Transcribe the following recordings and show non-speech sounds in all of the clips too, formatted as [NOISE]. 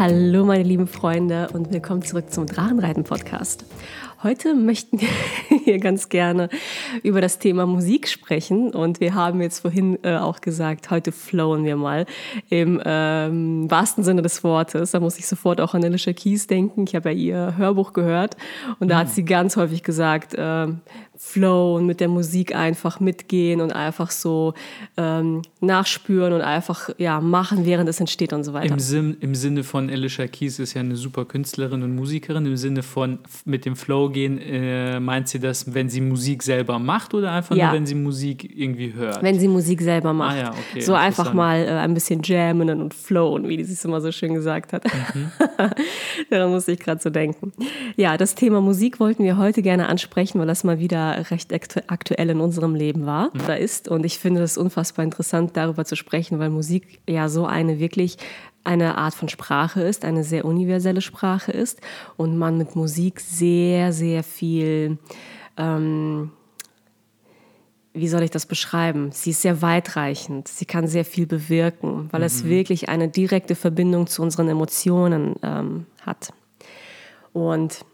Hallo meine lieben Freunde und willkommen zurück zum Drachenreiten Podcast. Heute möchten wir [LAUGHS] ganz gerne über das Thema Musik sprechen und wir haben jetzt vorhin äh, auch gesagt, heute flowen wir mal im ähm, wahrsten Sinne des Wortes. Da muss ich sofort auch an Alicia Keys denken. Ich habe ja ihr Hörbuch gehört und da hat mhm. sie ganz häufig gesagt, äh, Flow und mit der Musik einfach mitgehen und einfach so ähm, nachspüren und einfach ja, machen, während es entsteht und so weiter. Im, Sim, Im Sinne von Alicia Keys ist ja eine super Künstlerin und Musikerin. Im Sinne von mit dem Flow gehen, äh, meint sie das, wenn sie Musik selber macht oder einfach ja. nur, wenn sie Musik irgendwie hört? Wenn sie Musik selber macht. Ah, ja, okay, so einfach mal äh, ein bisschen jammen und flowen, wie sie es immer so schön gesagt hat. Mhm. [LAUGHS] Daran musste ich gerade so denken. Ja, das Thema Musik wollten wir heute gerne ansprechen, weil das mal wieder recht aktuell in unserem Leben war oder ist. Und ich finde es unfassbar interessant, darüber zu sprechen, weil Musik ja so eine wirklich eine Art von Sprache ist, eine sehr universelle Sprache ist und man mit Musik sehr, sehr viel, ähm, wie soll ich das beschreiben? Sie ist sehr weitreichend, sie kann sehr viel bewirken, weil mhm. es wirklich eine direkte Verbindung zu unseren Emotionen ähm, hat. Und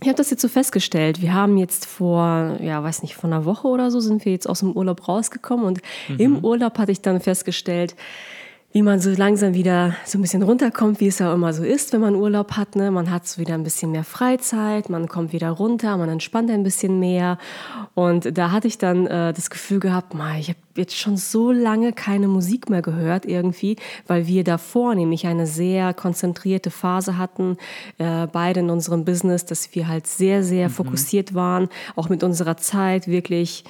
ich habe das jetzt so festgestellt. Wir haben jetzt vor, ja, weiß nicht, vor einer Woche oder so sind wir jetzt aus dem Urlaub rausgekommen und mhm. im Urlaub hatte ich dann festgestellt, wie man so langsam wieder so ein bisschen runterkommt, wie es ja immer so ist, wenn man Urlaub hat. Ne? Man hat so wieder ein bisschen mehr Freizeit, man kommt wieder runter, man entspannt ein bisschen mehr. Und da hatte ich dann äh, das Gefühl gehabt, ma, ich habe jetzt schon so lange keine Musik mehr gehört irgendwie, weil wir davor nämlich eine sehr konzentrierte Phase hatten, äh, beide in unserem Business, dass wir halt sehr, sehr mhm. fokussiert waren, auch mit unserer Zeit wirklich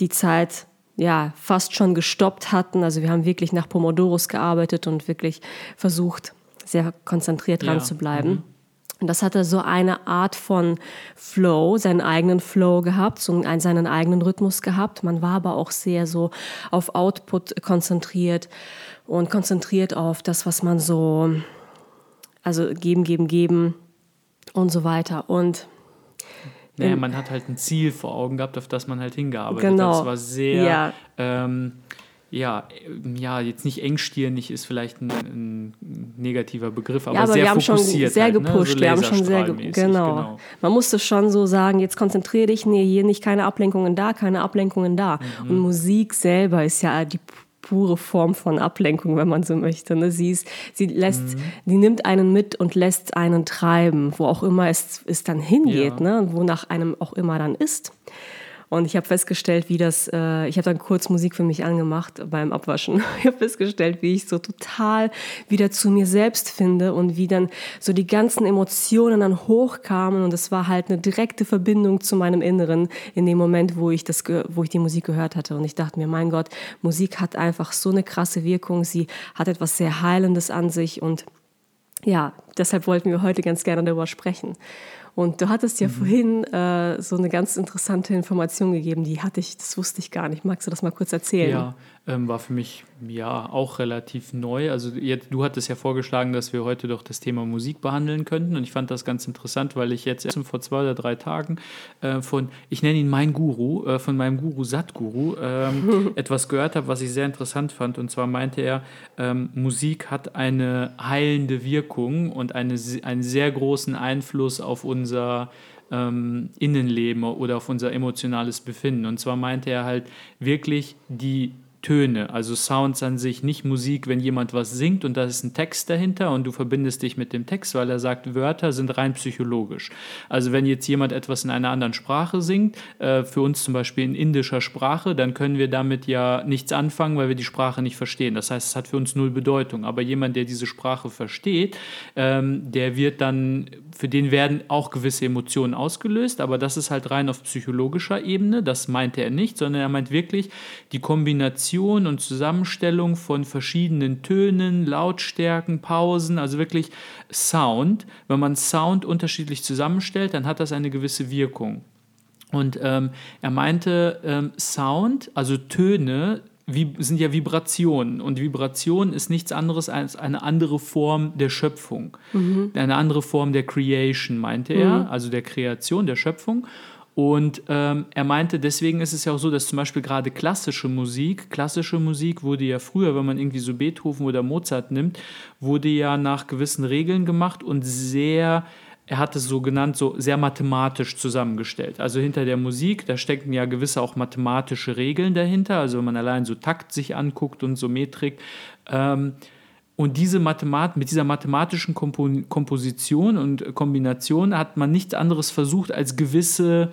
die Zeit ja, fast schon gestoppt hatten. Also wir haben wirklich nach Pomodoros gearbeitet und wirklich versucht, sehr konzentriert dran ja. zu bleiben. Mhm. Und das hatte so eine Art von Flow, seinen eigenen Flow gehabt, so einen, seinen eigenen Rhythmus gehabt. Man war aber auch sehr so auf Output konzentriert und konzentriert auf das, was man so, also geben, geben, geben und so weiter. Und naja, man hat halt ein Ziel vor Augen gehabt, auf das man halt hingearbeitet genau. hat. Es war sehr, ja. Ähm, ja, ja, jetzt nicht engstirnig ist vielleicht ein, ein negativer Begriff, aber, ja, aber sehr wir haben schon sehr halt, gepusht. Ne? So wir haben schon sehr ge genau. genau. Man musste schon so sagen, jetzt konzentriere dich, nee, hier nicht keine Ablenkungen da, keine Ablenkungen da. Mhm. Und Musik selber ist ja die pure Form von Ablenkung, wenn man so möchte. Ne? Sie, ist, sie lässt, mhm. die nimmt einen mit und lässt einen treiben, wo auch immer es, es dann hingeht, ja. ne? und wonach einem auch immer dann ist. Und ich habe festgestellt, wie das, äh, ich habe dann kurz Musik für mich angemacht beim Abwaschen. [LAUGHS] Ich habe festgestellt, wie ich so total wieder zu mir selbst finde und wie dann so die ganzen Emotionen dann hochkamen und es war halt eine direkte Verbindung zu meinem Inneren in dem Moment, wo ich das, wo ich die Musik gehört hatte. Und ich dachte mir, mein Gott, Musik hat einfach so eine krasse Wirkung. Sie hat etwas sehr Heilendes an sich und ja, deshalb wollten wir heute ganz gerne darüber sprechen. Und du hattest ja mhm. vorhin äh, so eine ganz interessante Information gegeben, die hatte ich, das wusste ich gar nicht. Magst du das mal kurz erzählen? Ja, ähm, war für mich ja auch relativ neu. Also jetzt, du hattest ja vorgeschlagen, dass wir heute doch das Thema Musik behandeln könnten. Und ich fand das ganz interessant, weil ich jetzt erst vor zwei oder drei Tagen äh, von, ich nenne ihn mein Guru, äh, von meinem Guru Satguru, ähm, [LAUGHS] etwas gehört habe, was ich sehr interessant fand. Und zwar meinte er, ähm, Musik hat eine heilende Wirkung und eine, einen sehr großen Einfluss auf unser ähm, Innenleben oder auf unser emotionales Befinden. Und zwar meinte er halt wirklich die Töne, also Sounds an sich, nicht Musik, wenn jemand was singt und da ist ein Text dahinter und du verbindest dich mit dem Text, weil er sagt, Wörter sind rein psychologisch. Also wenn jetzt jemand etwas in einer anderen Sprache singt, äh, für uns zum Beispiel in indischer Sprache, dann können wir damit ja nichts anfangen, weil wir die Sprache nicht verstehen. Das heißt, es hat für uns null Bedeutung. Aber jemand, der diese Sprache versteht, ähm, der wird dann, für den werden auch gewisse Emotionen ausgelöst, aber das ist halt rein auf psychologischer Ebene. Das meinte er nicht, sondern er meint wirklich die Kombination Kombination und Zusammenstellung von verschiedenen Tönen, Lautstärken, Pausen, also wirklich Sound. Wenn man Sound unterschiedlich zusammenstellt, dann hat das eine gewisse Wirkung. Und ähm, er meinte, ähm, Sound, also Töne, sind ja Vibrationen. Und Vibration ist nichts anderes als eine andere Form der Schöpfung. Mhm. Eine andere Form der Creation, meinte mhm. er, also der Kreation, der Schöpfung. Und ähm, er meinte, deswegen ist es ja auch so, dass zum Beispiel gerade klassische Musik, klassische Musik wurde ja früher, wenn man irgendwie so Beethoven oder Mozart nimmt, wurde ja nach gewissen Regeln gemacht und sehr er hat es so genannt, so sehr mathematisch zusammengestellt. Also hinter der Musik, da stecken ja gewisse auch mathematische Regeln dahinter. Also wenn man allein so Takt sich anguckt und so Metrik. Ähm, und diese Mathemat mit dieser mathematischen Kompo Komposition und Kombination hat man nichts anderes versucht, als gewisse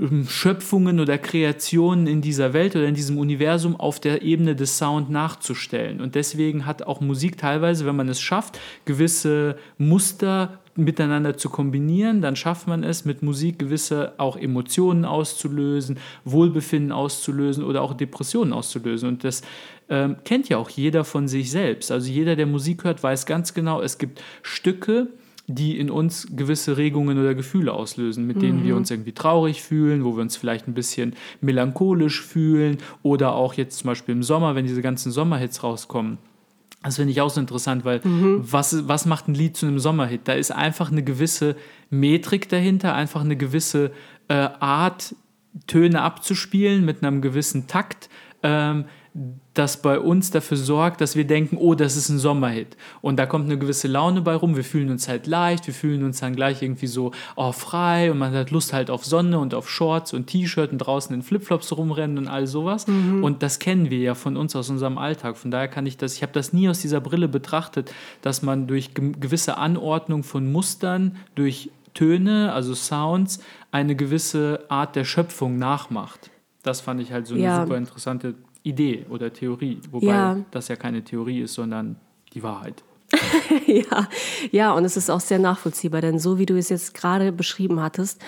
ähm, Schöpfungen oder Kreationen in dieser Welt oder in diesem Universum auf der Ebene des Sound nachzustellen. Und deswegen hat auch Musik teilweise, wenn man es schafft, gewisse Muster miteinander zu kombinieren, dann schafft man es, mit Musik gewisse auch Emotionen auszulösen, Wohlbefinden auszulösen oder auch Depressionen auszulösen. Und das ähm, kennt ja auch jeder von sich selbst. Also jeder, der Musik hört, weiß ganz genau, es gibt Stücke, die in uns gewisse Regungen oder Gefühle auslösen, mit denen mhm. wir uns irgendwie traurig fühlen, wo wir uns vielleicht ein bisschen melancholisch fühlen oder auch jetzt zum Beispiel im Sommer, wenn diese ganzen Sommerhits rauskommen das finde ich auch so interessant, weil mhm. was, was macht ein Lied zu einem Sommerhit? Da ist einfach eine gewisse Metrik dahinter, einfach eine gewisse äh, Art, Töne abzuspielen mit einem gewissen Takt. Ähm, das bei uns dafür sorgt, dass wir denken, oh, das ist ein Sommerhit. Und da kommt eine gewisse Laune bei rum. Wir fühlen uns halt leicht, wir fühlen uns dann gleich irgendwie so oh, frei und man hat Lust halt auf Sonne und auf Shorts und T-Shirt und draußen in Flipflops rumrennen und all sowas. Mhm. Und das kennen wir ja von uns aus unserem Alltag. Von daher kann ich das, ich habe das nie aus dieser Brille betrachtet, dass man durch gewisse Anordnung von Mustern, durch Töne, also Sounds, eine gewisse Art der Schöpfung nachmacht. Das fand ich halt so eine ja. super interessante Idee oder Theorie, wobei ja. das ja keine Theorie ist, sondern die Wahrheit. [LAUGHS] ja, ja, und es ist auch sehr nachvollziehbar, denn so wie du es jetzt gerade beschrieben hattest,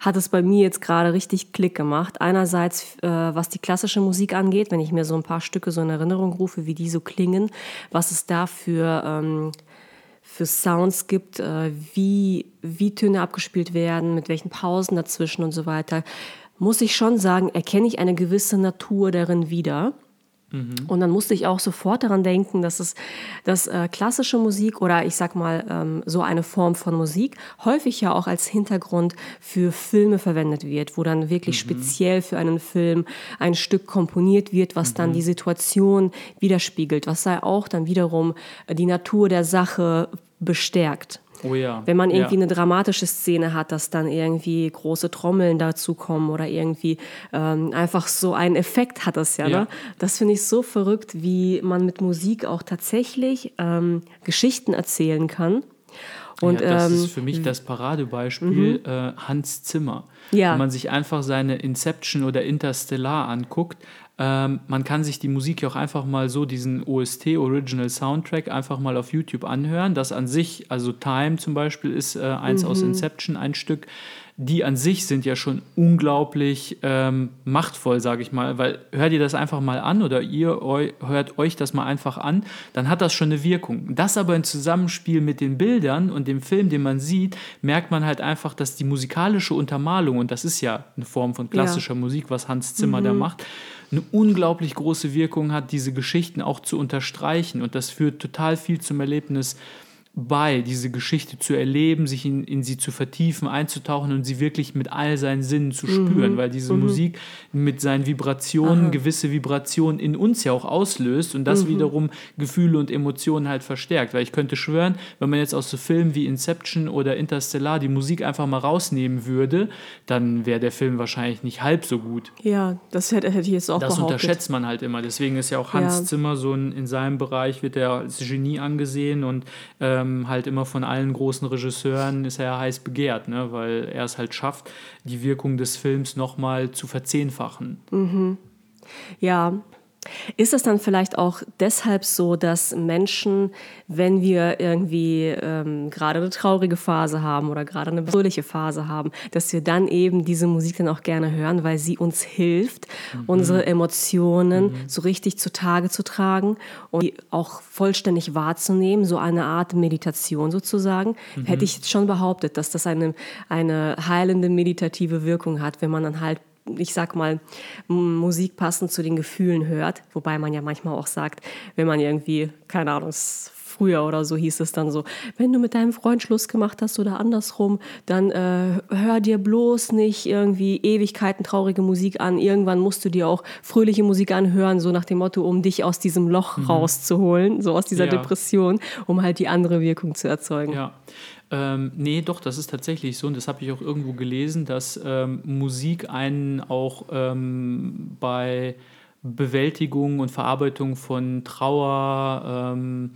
hat es bei mir jetzt gerade richtig Klick gemacht. Einerseits, äh, was die klassische Musik angeht, wenn ich mir so ein paar Stücke so in Erinnerung rufe, wie die so klingen, was es da für, ähm, für Sounds gibt, äh, wie, wie Töne abgespielt werden, mit welchen Pausen dazwischen und so weiter muss ich schon sagen, erkenne ich eine gewisse Natur darin wieder. Mhm. Und dann musste ich auch sofort daran denken, dass es, dass äh, klassische Musik oder ich sag mal ähm, so eine Form von Musik häufig ja auch als Hintergrund für Filme verwendet wird, wo dann wirklich mhm. speziell für einen Film ein Stück komponiert wird, was mhm. dann die Situation widerspiegelt, was sei auch dann wiederum die Natur der Sache bestärkt. Oh ja. Wenn man irgendwie ja. eine dramatische Szene hat, dass dann irgendwie große Trommeln dazu kommen oder irgendwie ähm, einfach so einen Effekt hat das ja. ja. Ne? Das finde ich so verrückt, wie man mit Musik auch tatsächlich ähm, Geschichten erzählen kann. Und, ja, das ähm, ist für mich das Paradebeispiel mhm. äh, Hans Zimmer. Ja. Wenn man sich einfach seine Inception oder Interstellar anguckt, ähm, man kann sich die Musik ja auch einfach mal so, diesen OST, Original Soundtrack, einfach mal auf YouTube anhören. Das an sich, also Time zum Beispiel, ist äh, eins mhm. aus Inception, ein Stück die an sich sind ja schon unglaublich ähm, machtvoll, sage ich mal, weil hört ihr das einfach mal an oder ihr eu, hört euch das mal einfach an, dann hat das schon eine Wirkung. Das aber im Zusammenspiel mit den Bildern und dem Film, den man sieht, merkt man halt einfach, dass die musikalische Untermalung, und das ist ja eine Form von klassischer ja. Musik, was Hans Zimmer mhm. da macht, eine unglaublich große Wirkung hat, diese Geschichten auch zu unterstreichen. Und das führt total viel zum Erlebnis bei, diese Geschichte zu erleben, sich in, in sie zu vertiefen, einzutauchen und sie wirklich mit all seinen Sinnen zu spüren, mhm. weil diese mhm. Musik mit seinen Vibrationen Aha. gewisse Vibrationen in uns ja auch auslöst und das mhm. wiederum Gefühle und Emotionen halt verstärkt. Weil ich könnte schwören, wenn man jetzt aus so Filmen wie Inception oder Interstellar die Musik einfach mal rausnehmen würde, dann wäre der Film wahrscheinlich nicht halb so gut. Ja, das hätte, hätte ich jetzt auch Das behauptet. unterschätzt man halt immer. Deswegen ist ja auch Hans ja. Zimmer so ein, in seinem Bereich wird er als Genie angesehen und äh, ähm, halt immer von allen großen Regisseuren ist er heiß begehrt, ne? weil er es halt schafft, die Wirkung des Films nochmal zu verzehnfachen. Mhm. Ja, ist es dann vielleicht auch deshalb so, dass Menschen, wenn wir irgendwie ähm, gerade eine traurige Phase haben oder gerade eine fröhliche Phase haben, dass wir dann eben diese Musik dann auch gerne hören, weil sie uns hilft, mhm. unsere Emotionen mhm. so richtig zutage zu tragen und die auch vollständig wahrzunehmen, so eine Art Meditation sozusagen, mhm. hätte ich schon behauptet, dass das eine, eine heilende meditative Wirkung hat, wenn man dann halt ich sag mal, Musik passend zu den Gefühlen hört. Wobei man ja manchmal auch sagt, wenn man irgendwie, keine Ahnung, früher oder so hieß es dann so, wenn du mit deinem Freund Schluss gemacht hast oder andersrum, dann äh, hör dir bloß nicht irgendwie Ewigkeiten traurige Musik an. Irgendwann musst du dir auch fröhliche Musik anhören, so nach dem Motto, um dich aus diesem Loch mhm. rauszuholen, so aus dieser ja. Depression, um halt die andere Wirkung zu erzeugen. Ja. Ähm, nee, doch, das ist tatsächlich so. Und das habe ich auch irgendwo gelesen, dass ähm, Musik einen auch ähm, bei Bewältigung und Verarbeitung von Trauer, ähm,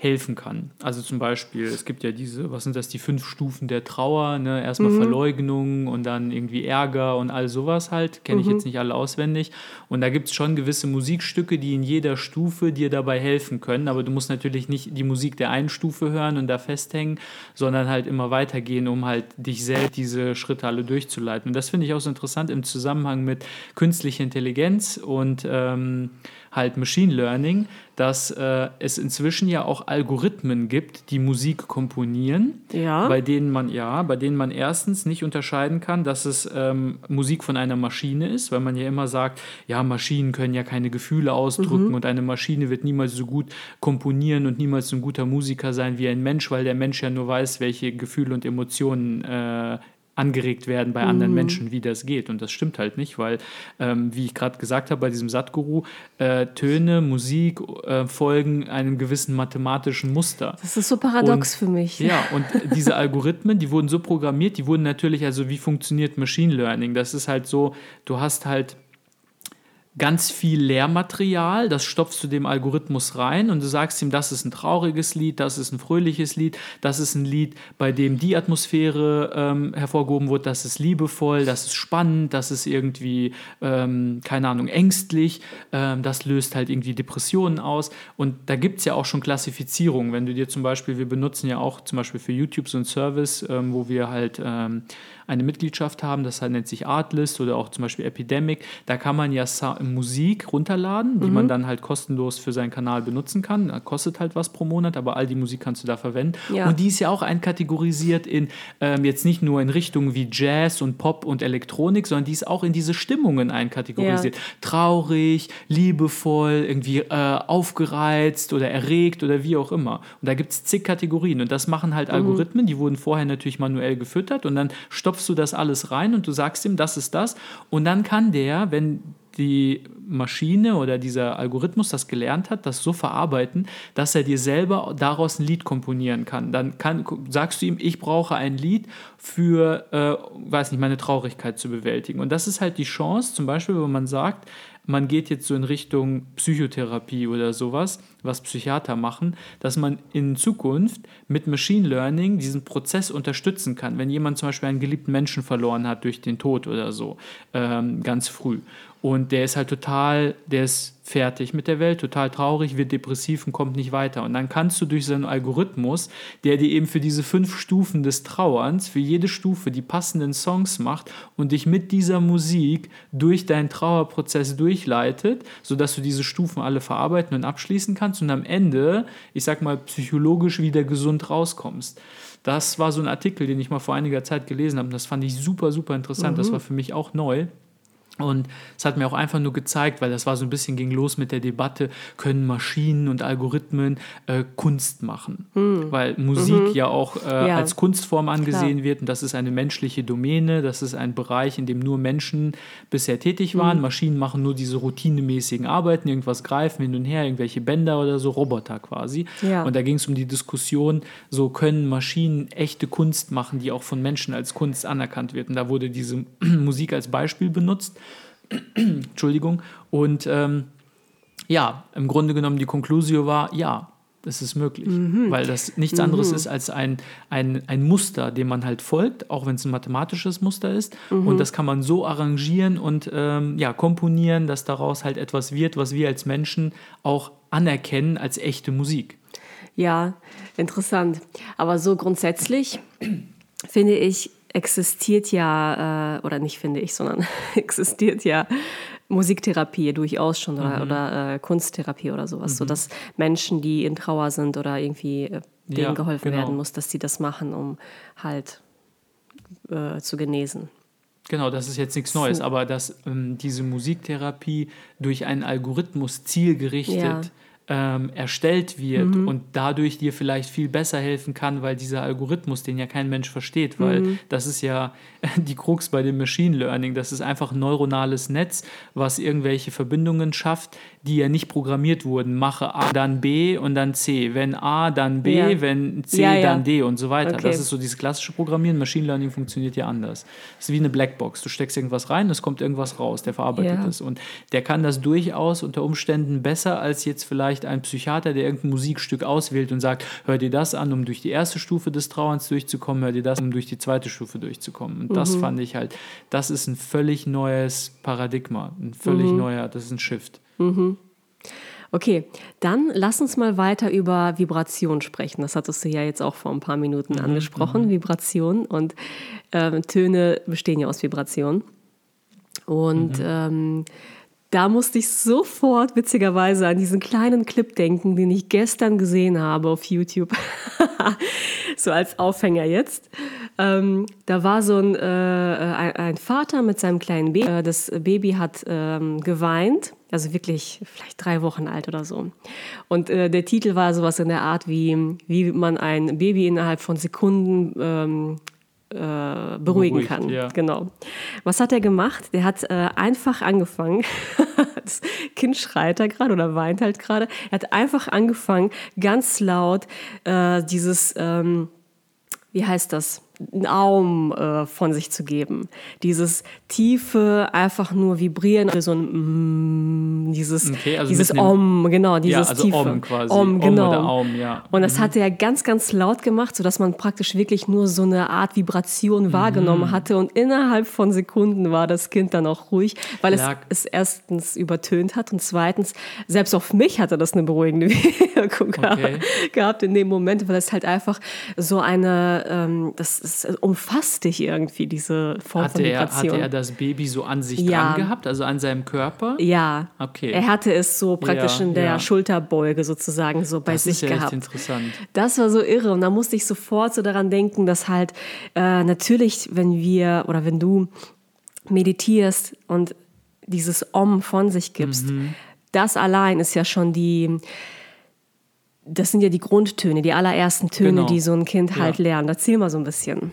helfen kann. Also zum Beispiel, es gibt ja diese, was sind das, die fünf Stufen der Trauer, ne? Erstmal mhm. Verleugnung und dann irgendwie Ärger und all sowas halt. Kenne ich mhm. jetzt nicht alle auswendig. Und da gibt es schon gewisse Musikstücke, die in jeder Stufe dir dabei helfen können. Aber du musst natürlich nicht die Musik der einen Stufe hören und da festhängen, sondern halt immer weitergehen, um halt dich selbst diese Schritte alle durchzuleiten. Und das finde ich auch so interessant im Zusammenhang mit künstlicher Intelligenz und ähm, halt Machine Learning, dass äh, es inzwischen ja auch Algorithmen gibt, die Musik komponieren, ja. bei denen man ja, bei denen man erstens nicht unterscheiden kann, dass es ähm, Musik von einer Maschine ist, weil man ja immer sagt, ja Maschinen können ja keine Gefühle ausdrücken mhm. und eine Maschine wird niemals so gut komponieren und niemals so ein guter Musiker sein wie ein Mensch, weil der Mensch ja nur weiß, welche Gefühle und Emotionen äh, angeregt werden bei anderen mhm. Menschen, wie das geht. Und das stimmt halt nicht, weil, ähm, wie ich gerade gesagt habe, bei diesem Satguru, äh, Töne, Musik äh, folgen einem gewissen mathematischen Muster. Das ist so paradox und, für mich. Ja, und diese Algorithmen, die wurden so programmiert, die wurden natürlich, also wie funktioniert Machine Learning? Das ist halt so, du hast halt ganz viel Lehrmaterial, das stopfst du dem Algorithmus rein und du sagst ihm, das ist ein trauriges Lied, das ist ein fröhliches Lied, das ist ein Lied, bei dem die Atmosphäre ähm, hervorgehoben wird, das ist liebevoll, das ist spannend, das ist irgendwie, ähm, keine Ahnung, ängstlich, ähm, das löst halt irgendwie Depressionen aus und da gibt es ja auch schon Klassifizierungen, wenn du dir zum Beispiel, wir benutzen ja auch zum Beispiel für YouTube so einen Service, ähm, wo wir halt ähm, eine Mitgliedschaft haben, das nennt sich Artlist oder auch zum Beispiel Epidemic. Da kann man ja Musik runterladen, die mhm. man dann halt kostenlos für seinen Kanal benutzen kann. Das kostet halt was pro Monat, aber all die Musik kannst du da verwenden. Ja. Und die ist ja auch einkategorisiert in ähm, jetzt nicht nur in Richtungen wie Jazz und Pop und Elektronik, sondern die ist auch in diese Stimmungen einkategorisiert. Ja. Traurig, liebevoll, irgendwie äh, aufgereizt oder erregt oder wie auch immer. Und da gibt es zig Kategorien. Und das machen halt mhm. Algorithmen, die wurden vorher natürlich manuell gefüttert und dann stopfst du das alles rein und du sagst ihm, das ist das. Und dann kann der, wenn die Maschine oder dieser Algorithmus das gelernt hat, das so verarbeiten, dass er dir selber daraus ein Lied komponieren kann. Dann kann, sagst du ihm, ich brauche ein Lied für, äh, weiß nicht, meine Traurigkeit zu bewältigen. Und das ist halt die Chance, zum Beispiel, wenn man sagt, man geht jetzt so in Richtung Psychotherapie oder sowas, was Psychiater machen, dass man in Zukunft mit Machine Learning diesen Prozess unterstützen kann. Wenn jemand zum Beispiel einen geliebten Menschen verloren hat durch den Tod oder so, ähm, ganz früh. Und der ist halt total, der ist fertig mit der Welt, total traurig, wird depressiv und kommt nicht weiter. Und dann kannst du durch so einen Algorithmus, der dir eben für diese fünf Stufen des Trauerns, für jede Stufe die passenden Songs macht und dich mit dieser Musik durch deinen Trauerprozess durchleitet, sodass du diese Stufen alle verarbeiten und abschließen kannst und am Ende, ich sag mal, psychologisch wieder gesund rauskommst. Das war so ein Artikel, den ich mal vor einiger Zeit gelesen habe. Und das fand ich super, super interessant. Mhm. Das war für mich auch neu. Und es hat mir auch einfach nur gezeigt, weil das war so ein bisschen ging los mit der Debatte, können Maschinen und Algorithmen äh, Kunst machen? Mhm. Weil Musik mhm. ja auch äh, ja. als Kunstform angesehen Klar. wird und das ist eine menschliche Domäne, das ist ein Bereich, in dem nur Menschen bisher tätig waren. Mhm. Maschinen machen nur diese routinemäßigen Arbeiten, irgendwas greifen hin und her, irgendwelche Bänder oder so, Roboter quasi. Ja. Und da ging es um die Diskussion, so können Maschinen echte Kunst machen, die auch von Menschen als Kunst anerkannt wird. Und da wurde diese [CLEARS THROAT] Musik als Beispiel benutzt. [CLEARS THROAT] Entschuldigung. Und ähm, ja, im Grunde genommen die Konklusio war, ja, es ist möglich, mhm. weil das nichts anderes mhm. ist als ein, ein, ein Muster, dem man halt folgt, auch wenn es ein mathematisches Muster ist. Mhm. Und das kann man so arrangieren und ähm, ja, komponieren, dass daraus halt etwas wird, was wir als Menschen auch anerkennen als echte Musik. Ja, interessant. Aber so grundsätzlich finde ich, existiert ja, äh, oder nicht finde ich, sondern [LAUGHS] existiert ja Musiktherapie durchaus schon oder, mhm. oder äh, Kunsttherapie oder sowas, mhm. so dass Menschen, die in Trauer sind oder irgendwie äh, denen ja, geholfen genau. werden muss, dass sie das machen, um halt äh, zu genesen. Genau, das ist jetzt nichts Neues, aber dass ähm, diese Musiktherapie durch einen Algorithmus zielgerichtet ja ähm, erstellt wird mhm. und dadurch dir vielleicht viel besser helfen kann, weil dieser Algorithmus, den ja kein Mensch versteht, weil mhm. das ist ja [LAUGHS] die Krux bei dem Machine Learning, das ist einfach ein neuronales Netz, was irgendwelche Verbindungen schafft, die ja nicht programmiert wurden. Mache A, dann B und dann C. Wenn A, dann B, ja. wenn C, ja, ja. dann D und so weiter. Okay. Das ist so dieses klassische Programmieren. Machine Learning funktioniert ja anders. Das ist wie eine Blackbox. Du steckst irgendwas rein, es kommt irgendwas raus, der verarbeitet es. Und der kann das durchaus unter Umständen besser als jetzt vielleicht vielleicht ein Psychiater, der irgendein Musikstück auswählt und sagt, hör dir das an, um durch die erste Stufe des Trauerns durchzukommen, hör dir das, um durch die zweite Stufe durchzukommen. Und mhm. das fand ich halt, das ist ein völlig neues Paradigma, ein völlig mhm. neuer, das ist ein Shift. Mhm. Okay, dann lass uns mal weiter über Vibration sprechen. Das hattest du ja jetzt auch vor ein paar Minuten mhm, angesprochen, mhm. Vibration und äh, Töne bestehen ja aus Vibration. Und mhm. ähm, da musste ich sofort witzigerweise an diesen kleinen Clip denken, den ich gestern gesehen habe auf YouTube. [LAUGHS] so als Aufhänger jetzt. Ähm, da war so ein, äh, ein, ein, Vater mit seinem kleinen Baby. Äh, das Baby hat ähm, geweint, also wirklich vielleicht drei Wochen alt oder so. Und äh, der Titel war sowas in der Art wie, wie man ein Baby innerhalb von Sekunden ähm, äh, beruhigen Beruhigt, kann. Ja. Genau. Was hat er gemacht? Der hat äh, einfach angefangen, [LAUGHS] das Kind schreit da gerade oder weint halt gerade, er hat einfach angefangen, ganz laut äh, dieses, ähm, wie heißt das? Einen Aum äh, von sich zu geben. Dieses tiefe, einfach nur vibrieren, so ein mm, dieses, okay, also dieses Om, genau, dieses ja, also tiefe. Om quasi. Om, genau. Om Aum, ja. Und das mhm. hat er ganz, ganz laut gemacht, sodass man praktisch wirklich nur so eine Art Vibration mhm. wahrgenommen hatte. Und innerhalb von Sekunden war das Kind dann auch ruhig, weil es, es erstens übertönt hat und zweitens, selbst auf mich hatte das eine beruhigende [LAUGHS] Wirkung okay. gehabt in dem Moment, weil es halt einfach so eine, ähm, das es umfasst dich irgendwie, diese Form hatte von Migration. Er, hatte er das Baby so an sich ja. dran gehabt, also an seinem Körper? Ja. Okay. Er hatte es so praktisch ja, in der ja. Schulterbeuge sozusagen so bei das sich ist ja gehabt. Echt interessant. Das war so irre und da musste ich sofort so daran denken, dass halt äh, natürlich, wenn wir oder wenn du meditierst und dieses Om von sich gibst, mhm. das allein ist ja schon die das sind ja die Grundtöne, die allerersten Töne, genau. die so ein Kind halt ja. lernt. Erzähl mal so ein bisschen.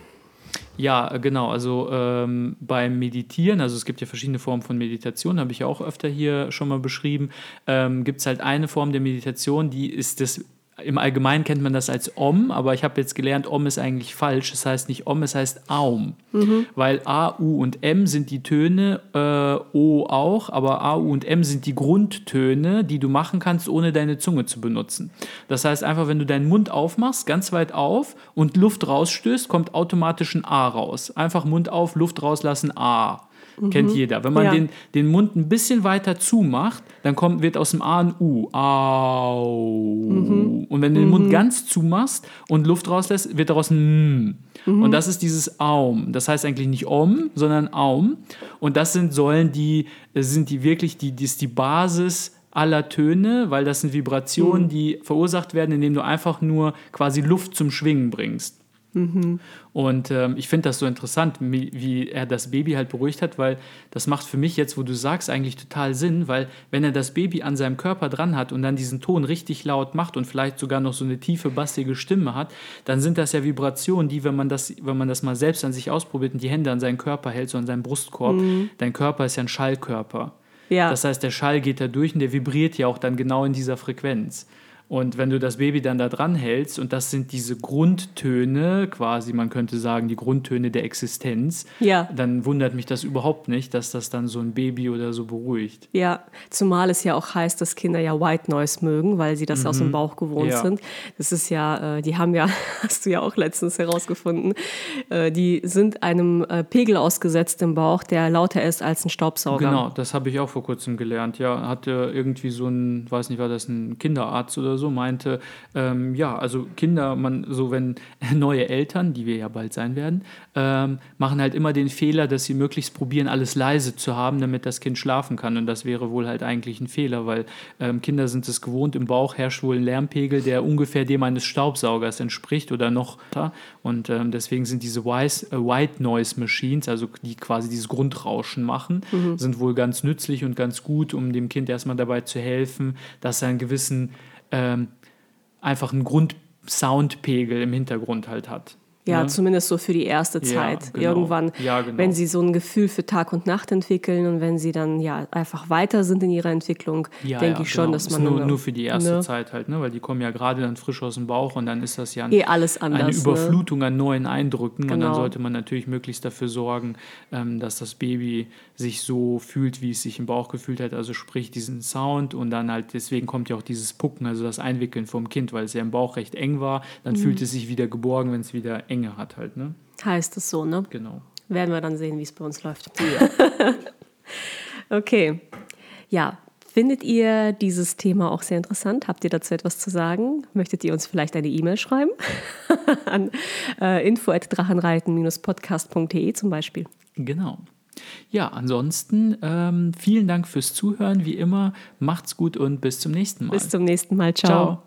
Ja, genau. Also ähm, beim Meditieren, also es gibt ja verschiedene Formen von Meditation, habe ich ja auch öfter hier schon mal beschrieben, ähm, gibt es halt eine Form der Meditation, die ist das im Allgemeinen kennt man das als Om, aber ich habe jetzt gelernt, Om ist eigentlich falsch. Es heißt nicht Om, es heißt Aum. Mhm. Weil A, U und M sind die Töne, äh, O auch, aber A, U und M sind die Grundtöne, die du machen kannst, ohne deine Zunge zu benutzen. Das heißt einfach, wenn du deinen Mund aufmachst, ganz weit auf und Luft rausstößt, kommt automatisch ein A raus. Einfach Mund auf, Luft rauslassen, A. Mhm. Kennt jeder. Wenn man ja. den, den Mund ein bisschen weiter zumacht, dann kommt, wird aus dem A ein U. Au. Mhm. Und wenn du den Mund mhm. ganz zumachst und Luft rauslässt, wird daraus ein M. Mhm. Und das ist dieses Aum. Das heißt eigentlich nicht Om, sondern Aum. Und das sind Säulen, die sind die wirklich, die, die ist die Basis aller Töne, weil das sind Vibrationen, mhm. die verursacht werden, indem du einfach nur quasi Luft zum Schwingen bringst. Mhm. Und ähm, ich finde das so interessant, wie, er das Baby halt beruhigt hat, weil das macht für mich jetzt, wo du sagst, eigentlich total Sinn, weil wenn er das Baby an seinem Körper dran hat und dann diesen Ton richtig laut macht und vielleicht sogar noch so eine tiefe, bassige Stimme hat, dann sind das ja Vibrationen, die, wenn man das, wenn man das mal selbst an sich ausprobiert und die Hände an seinen Körper hält, so an seinen Brustkorb, mhm. dein Körper ist ja ein Schallkörper. Ja. Das heißt, der Schall geht da durch und der vibriert ja auch dann genau in dieser Frequenz. Und wenn du das Baby dann da dran hältst, und das sind diese Grundtöne, quasi, man könnte sagen, die Grundtöne der Existenz, ja. dann wundert mich das überhaupt nicht, dass das dann so ein Baby oder so beruhigt. Ja, zumal es ja auch heißt, dass Kinder ja White Noise mögen, weil sie das mhm. aus dem mhm. Bauch gewohnt ja. sind. Das ist ja, äh, die haben ja, [LAUGHS] hast du ja auch letztens herausgefunden, äh, die sind einem äh, Pegel ausgesetzt im Bauch, der lauter ist als ein Staubsauger. Genau, das habe ich auch vor kurzem gelernt. Ja, hatte irgendwie so ein, weiß nicht, war das ein Kinderarzt oder so? meinte, ähm, ja, also Kinder, man, so wenn [LAUGHS] neue Eltern, die wir ja bald sein werden, ähm, machen halt immer den Fehler, dass sie möglichst probieren, alles leise zu haben, damit das Kind schlafen kann. Und das wäre wohl halt eigentlich ein Fehler, weil ähm, Kinder sind es gewohnt, im Bauch herrscht wohl ein Lärmpegel, der ungefähr dem eines Staubsaugers entspricht oder noch. Und ähm, deswegen sind diese Wise, äh, White Noise Machines, also die quasi dieses Grundrauschen machen, mhm. sind wohl ganz nützlich und ganz gut, um dem Kind erstmal dabei zu helfen, dass er einen gewissen, ähm, einfach einen Grundsoundpegel im Hintergrund halt hat. Ja, ne? zumindest so für die erste Zeit. Ja, genau. Irgendwann, ja, genau. wenn sie so ein Gefühl für Tag und Nacht entwickeln und wenn sie dann ja einfach weiter sind in ihrer Entwicklung, ja, denke ich schon, genau. dass man. Nur, nur für die erste ne? Zeit halt, ne? weil die kommen ja gerade dann frisch aus dem Bauch und dann ist das ja ein, eh anders, eine ne? Überflutung an neuen Eindrücken und dann genau. sollte man natürlich möglichst dafür sorgen, ähm, dass das Baby sich so fühlt, wie es sich im Bauch gefühlt hat, also sprich diesen Sound und dann halt, deswegen kommt ja auch dieses Pucken, also das Einwickeln vom Kind, weil es ja im Bauch recht eng war, dann mhm. fühlt es sich wieder geborgen, wenn es wieder eng Enge hat halt, ne? Heißt es so, ne? Genau. Werden wir dann sehen, wie es bei uns läuft. Ja. [LAUGHS] okay. Ja, Findet ihr dieses Thema auch sehr interessant? Habt ihr dazu etwas zu sagen? Möchtet ihr uns vielleicht eine E-Mail schreiben? [LAUGHS] An äh, info.drachenreiten-podcast.de zum Beispiel. Genau. Ja, ansonsten ähm, vielen Dank fürs Zuhören. Wie immer, macht's gut und bis zum nächsten Mal. Bis zum nächsten Mal. Ciao. Ciao.